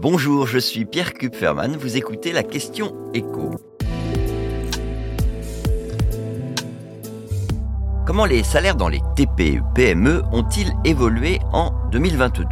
Bonjour, je suis Pierre Kupferman, vous écoutez la question écho. Comment les salaires dans les TPE, PME ont-ils évolué en 2022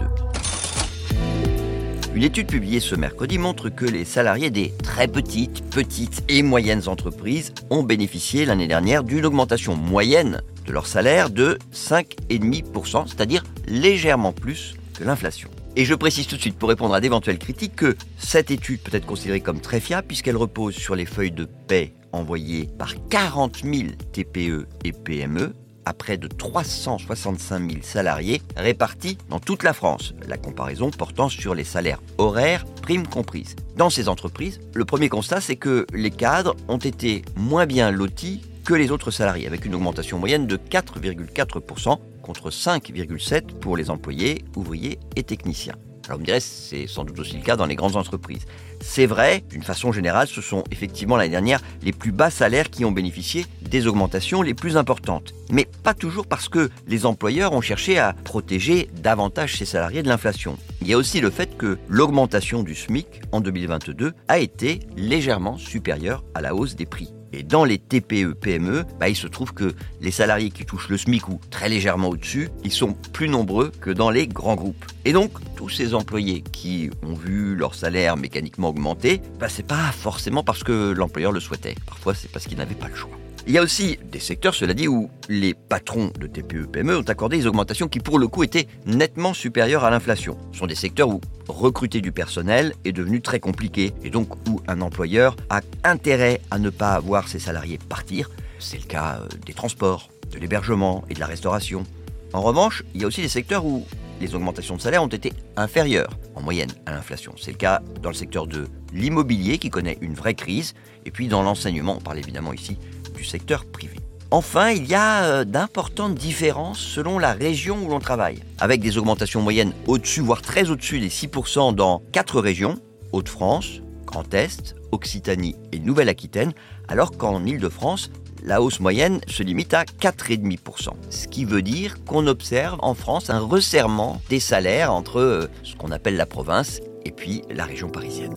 Une étude publiée ce mercredi montre que les salariés des très petites, petites et moyennes entreprises ont bénéficié l'année dernière d'une augmentation moyenne de leur salaire de 5,5%, c'est-à-dire légèrement plus que l'inflation. Et je précise tout de suite pour répondre à d'éventuelles critiques que cette étude peut être considérée comme très fiable puisqu'elle repose sur les feuilles de paie envoyées par 40 000 TPE et PME à près de 365 000 salariés répartis dans toute la France. La comparaison portant sur les salaires horaires, primes comprises. Dans ces entreprises, le premier constat, c'est que les cadres ont été moins bien lotis que les autres salariés, avec une augmentation moyenne de 4,4% contre 5,7 pour les employés, ouvriers et techniciens. Alors vous me direz, c'est sans doute aussi le cas dans les grandes entreprises. C'est vrai, d'une façon générale, ce sont effectivement l'année dernière les plus bas salaires qui ont bénéficié des augmentations les plus importantes. Mais pas toujours parce que les employeurs ont cherché à protéger davantage ces salariés de l'inflation. Il y a aussi le fait que l'augmentation du SMIC en 2022 a été légèrement supérieure à la hausse des prix. Et dans les TPE-PME, bah, il se trouve que les salariés qui touchent le SMIC ou très légèrement au-dessus, ils sont plus nombreux que dans les grands groupes. Et donc, tous ces employés qui ont vu leur salaire mécaniquement augmenter, bah, c'est pas forcément parce que l'employeur le souhaitait. Parfois, c'est parce qu'il n'avait pas le choix. Il y a aussi des secteurs, cela dit, où les patrons de TPE-PME ont accordé des augmentations qui, pour le coup, étaient nettement supérieures à l'inflation. Ce sont des secteurs où recruter du personnel est devenu très compliqué et donc où un employeur a intérêt à ne pas voir ses salariés partir. C'est le cas euh, des transports, de l'hébergement et de la restauration. En revanche, il y a aussi des secteurs où les augmentations de salaire ont été inférieures en moyenne à l'inflation. C'est le cas dans le secteur de l'immobilier qui connaît une vraie crise et puis dans l'enseignement, on parle évidemment ici secteur privé. Enfin, il y a euh, d'importantes différences selon la région où l'on travaille, avec des augmentations moyennes au-dessus, voire très au-dessus des 6% dans quatre régions, Hauts-de-France, Grand Est, Occitanie et Nouvelle-Aquitaine, alors qu'en Île-de-France, la hausse moyenne se limite à 4,5%. Ce qui veut dire qu'on observe en France un resserrement des salaires entre euh, ce qu'on appelle la province et puis la région parisienne.